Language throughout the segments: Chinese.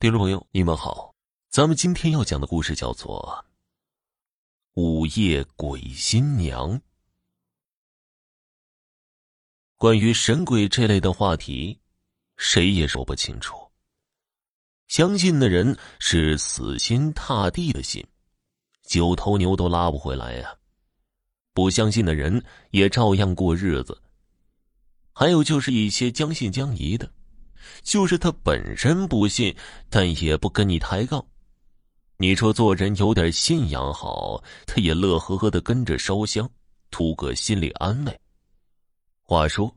听众朋友，你们好，咱们今天要讲的故事叫做《午夜鬼新娘》。关于神鬼这类的话题，谁也说不清楚。相信的人是死心塌地的信，九头牛都拉不回来呀；不相信的人也照样过日子。还有就是一些将信将疑的。就是他本身不信，但也不跟你抬杠。你说做人有点信仰好，他也乐呵呵的跟着烧香，图个心理安慰。话说，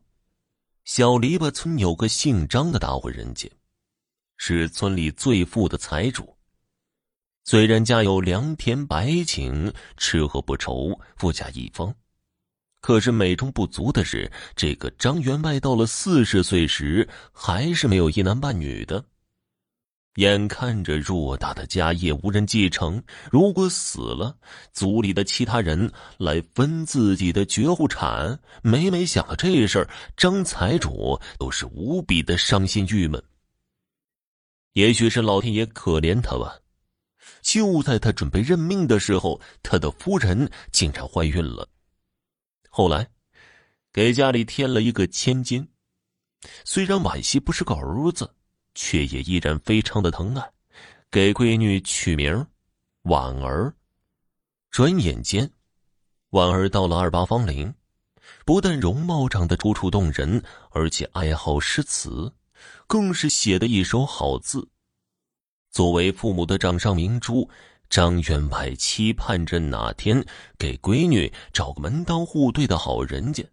小篱笆村有个姓张的大户人家，是村里最富的财主。虽然家有良田百顷，吃喝不愁，富甲一方。可是美中不足的是，这个张员外到了四十岁时，还是没有一男半女的。眼看着偌大的家业无人继承，如果死了，族里的其他人来分自己的绝户产。每每想到这事儿，张财主都是无比的伤心郁闷。也许是老天爷可怜他吧，就在他准备认命的时候，他的夫人竟然怀孕了。后来，给家里添了一个千金。虽然婉惜不是个儿子，却也依然非常的疼爱，给闺女取名婉儿。转眼间，婉儿到了二八芳龄，不但容貌长得楚楚动人，而且爱好诗词，更是写的一手好字。作为父母的掌上明珠。张员外期盼着哪天给闺女找个门当户对的好人家，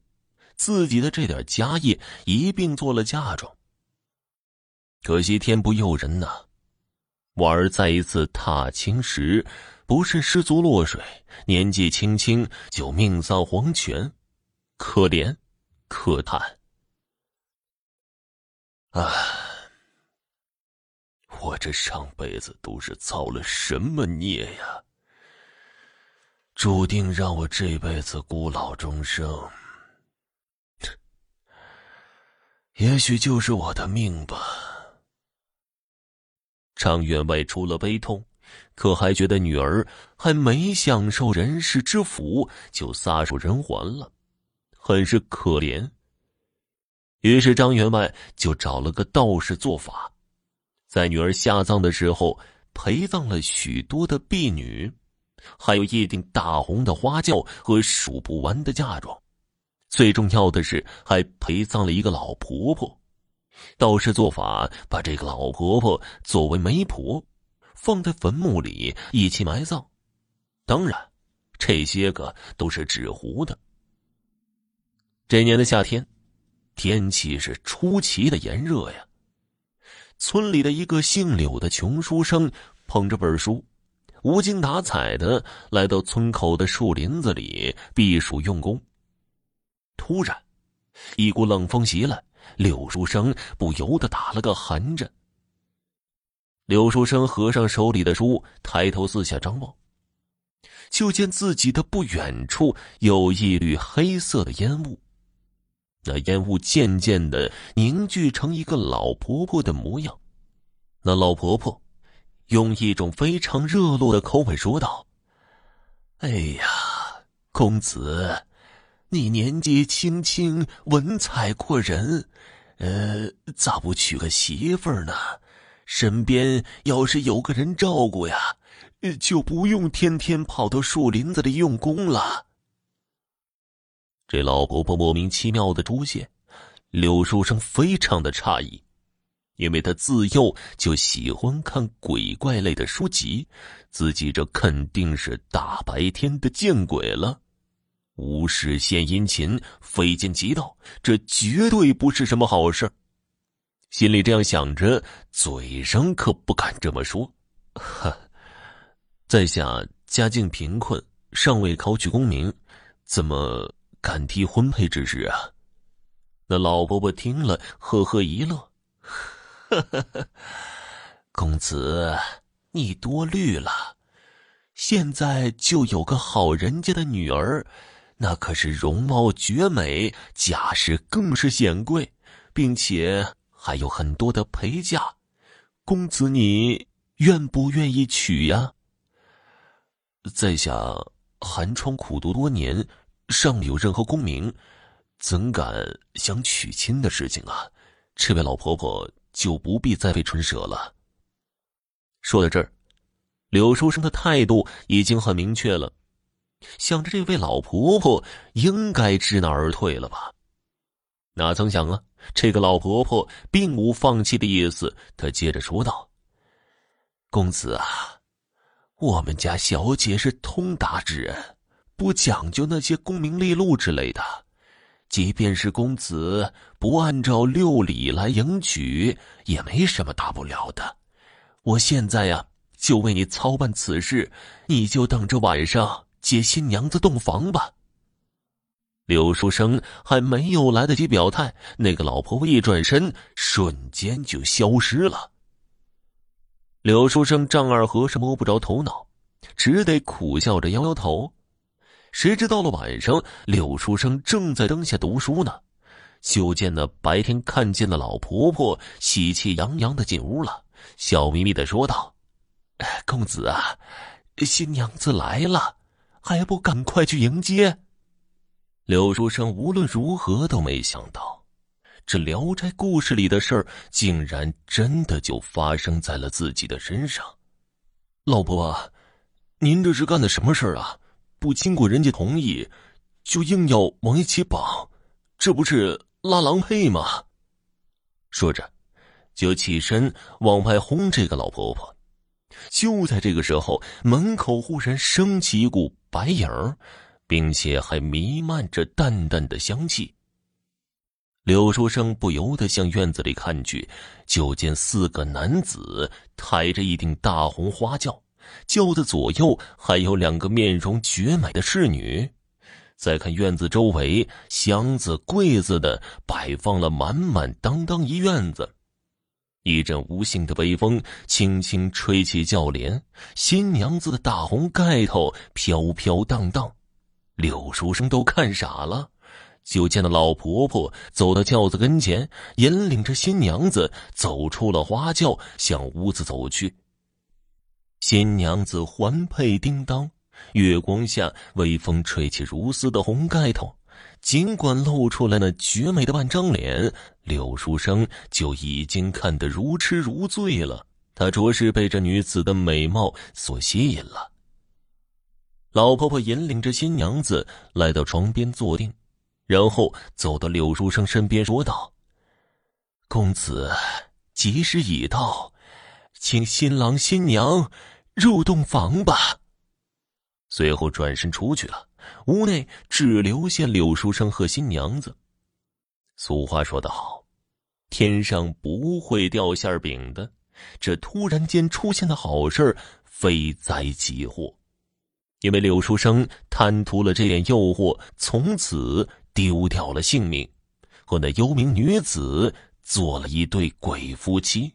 自己的这点家业一并做了嫁妆。可惜天不佑人呐，婉儿再一次踏青时，不慎失足落水，年纪轻轻就命丧黄泉，可怜，可叹。唉。我这上辈子都是造了什么孽呀？注定让我这辈子孤老终生。也许就是我的命吧。张员外除了悲痛，可还觉得女儿还没享受人世之福，就撒手人寰了，很是可怜。于是张员外就找了个道士做法。在女儿下葬的时候，陪葬了许多的婢女，还有一顶大红的花轿和数不完的嫁妆。最重要的是，还陪葬了一个老婆婆。道士做法，把这个老婆婆作为媒婆，放在坟墓里一起埋葬。当然，这些个都是纸糊的。这年的夏天，天气是出奇的炎热呀。村里的一个姓柳的穷书生捧着本书，无精打采的来到村口的树林子里避暑用功。突然，一股冷风袭来，柳书生不由得打了个寒颤。柳书生合上手里的书，抬头四下张望，就见自己的不远处有一缕黑色的烟雾。那烟雾渐渐的凝聚成一个老婆婆的模样。那老婆婆用一种非常热络的口吻说道：“哎呀，公子，你年纪轻轻，文采过人，呃，咋不娶个媳妇儿呢？身边要是有个人照顾呀，就不用天天跑到树林子里用功了。”这老婆婆莫名其妙的出现，柳书生非常的诧异，因为他自幼就喜欢看鬼怪类的书籍，自己这肯定是大白天的见鬼了，无事献殷勤，非奸即盗，这绝对不是什么好事。心里这样想着，嘴上可不敢这么说。呵，在下家境贫困，尚未考取功名，怎么？敢提婚配之事啊？那老伯伯听了，呵呵一乐：“呵呵呵，公子，你多虑了。现在就有个好人家的女儿，那可是容貌绝美，家世更是显贵，并且还有很多的陪嫁。公子你愿不愿意娶呀？在下寒窗苦读多年，尚有任何功名，怎敢想娶亲的事情啊？这位老婆婆就不必再费唇舌了。说到这儿，柳书生的态度已经很明确了，想着这位老婆婆应该知难而退了吧？哪曾想啊，这个老婆婆并无放弃的意思。她接着说道：“公子啊，我们家小姐是通达之人，不讲究那些功名利禄之类的。即便是公子不按照六礼来迎娶，也没什么大不了的。我现在呀，就为你操办此事，你就等着晚上接新娘子洞房吧。”柳书生还没有来得及表态，那个老婆婆一转身，瞬间就消失了。柳书生丈二和尚摸不着头脑，只得苦笑着摇摇头。谁知到了晚上，柳书生正在灯下读书呢，就见那白天看见的老婆婆喜气洋洋的进屋了，笑眯眯的说道：“公子啊，新娘子来了，还不赶快去迎接？”柳书生无论如何都没想到，这《聊斋故事》里的事儿竟然真的就发生在了自己的身上。老婆，您这是干的什么事儿啊？不经过人家同意，就硬要往一起绑，这不是拉郎配吗？说着，就起身往外轰这个老婆婆。就在这个时候，门口忽然升起一股白影儿。并且还弥漫着淡淡的香气。柳书生不由得向院子里看去，就见四个男子抬着一顶大红花轿，轿子左右还有两个面容绝美的侍女。再看院子周围，箱子、柜子的摆放了满满当当一院子。一阵无形的微风轻轻吹起轿帘，新娘子的大红盖头飘飘荡荡。柳书生都看傻了，就见那老婆婆走到轿子跟前，引领着新娘子走出了花轿，向屋子走去。新娘子环佩叮当，月光下微风吹起如丝的红盖头，尽管露出来那绝美的半张脸，柳书生就已经看得如痴如醉了。他着实被这女子的美貌所吸引了。老婆婆引领着新娘子来到床边坐定，然后走到柳书生身边说道：“公子，吉时已到，请新郎新娘入洞房吧。”随后转身出去了，屋内只留下柳书生和新娘子。俗话说得好，天上不会掉馅饼的，这突然间出现的好事非灾即祸。因为柳书生贪图了这点诱惑，从此丢掉了性命，和那幽冥女子做了一对鬼夫妻。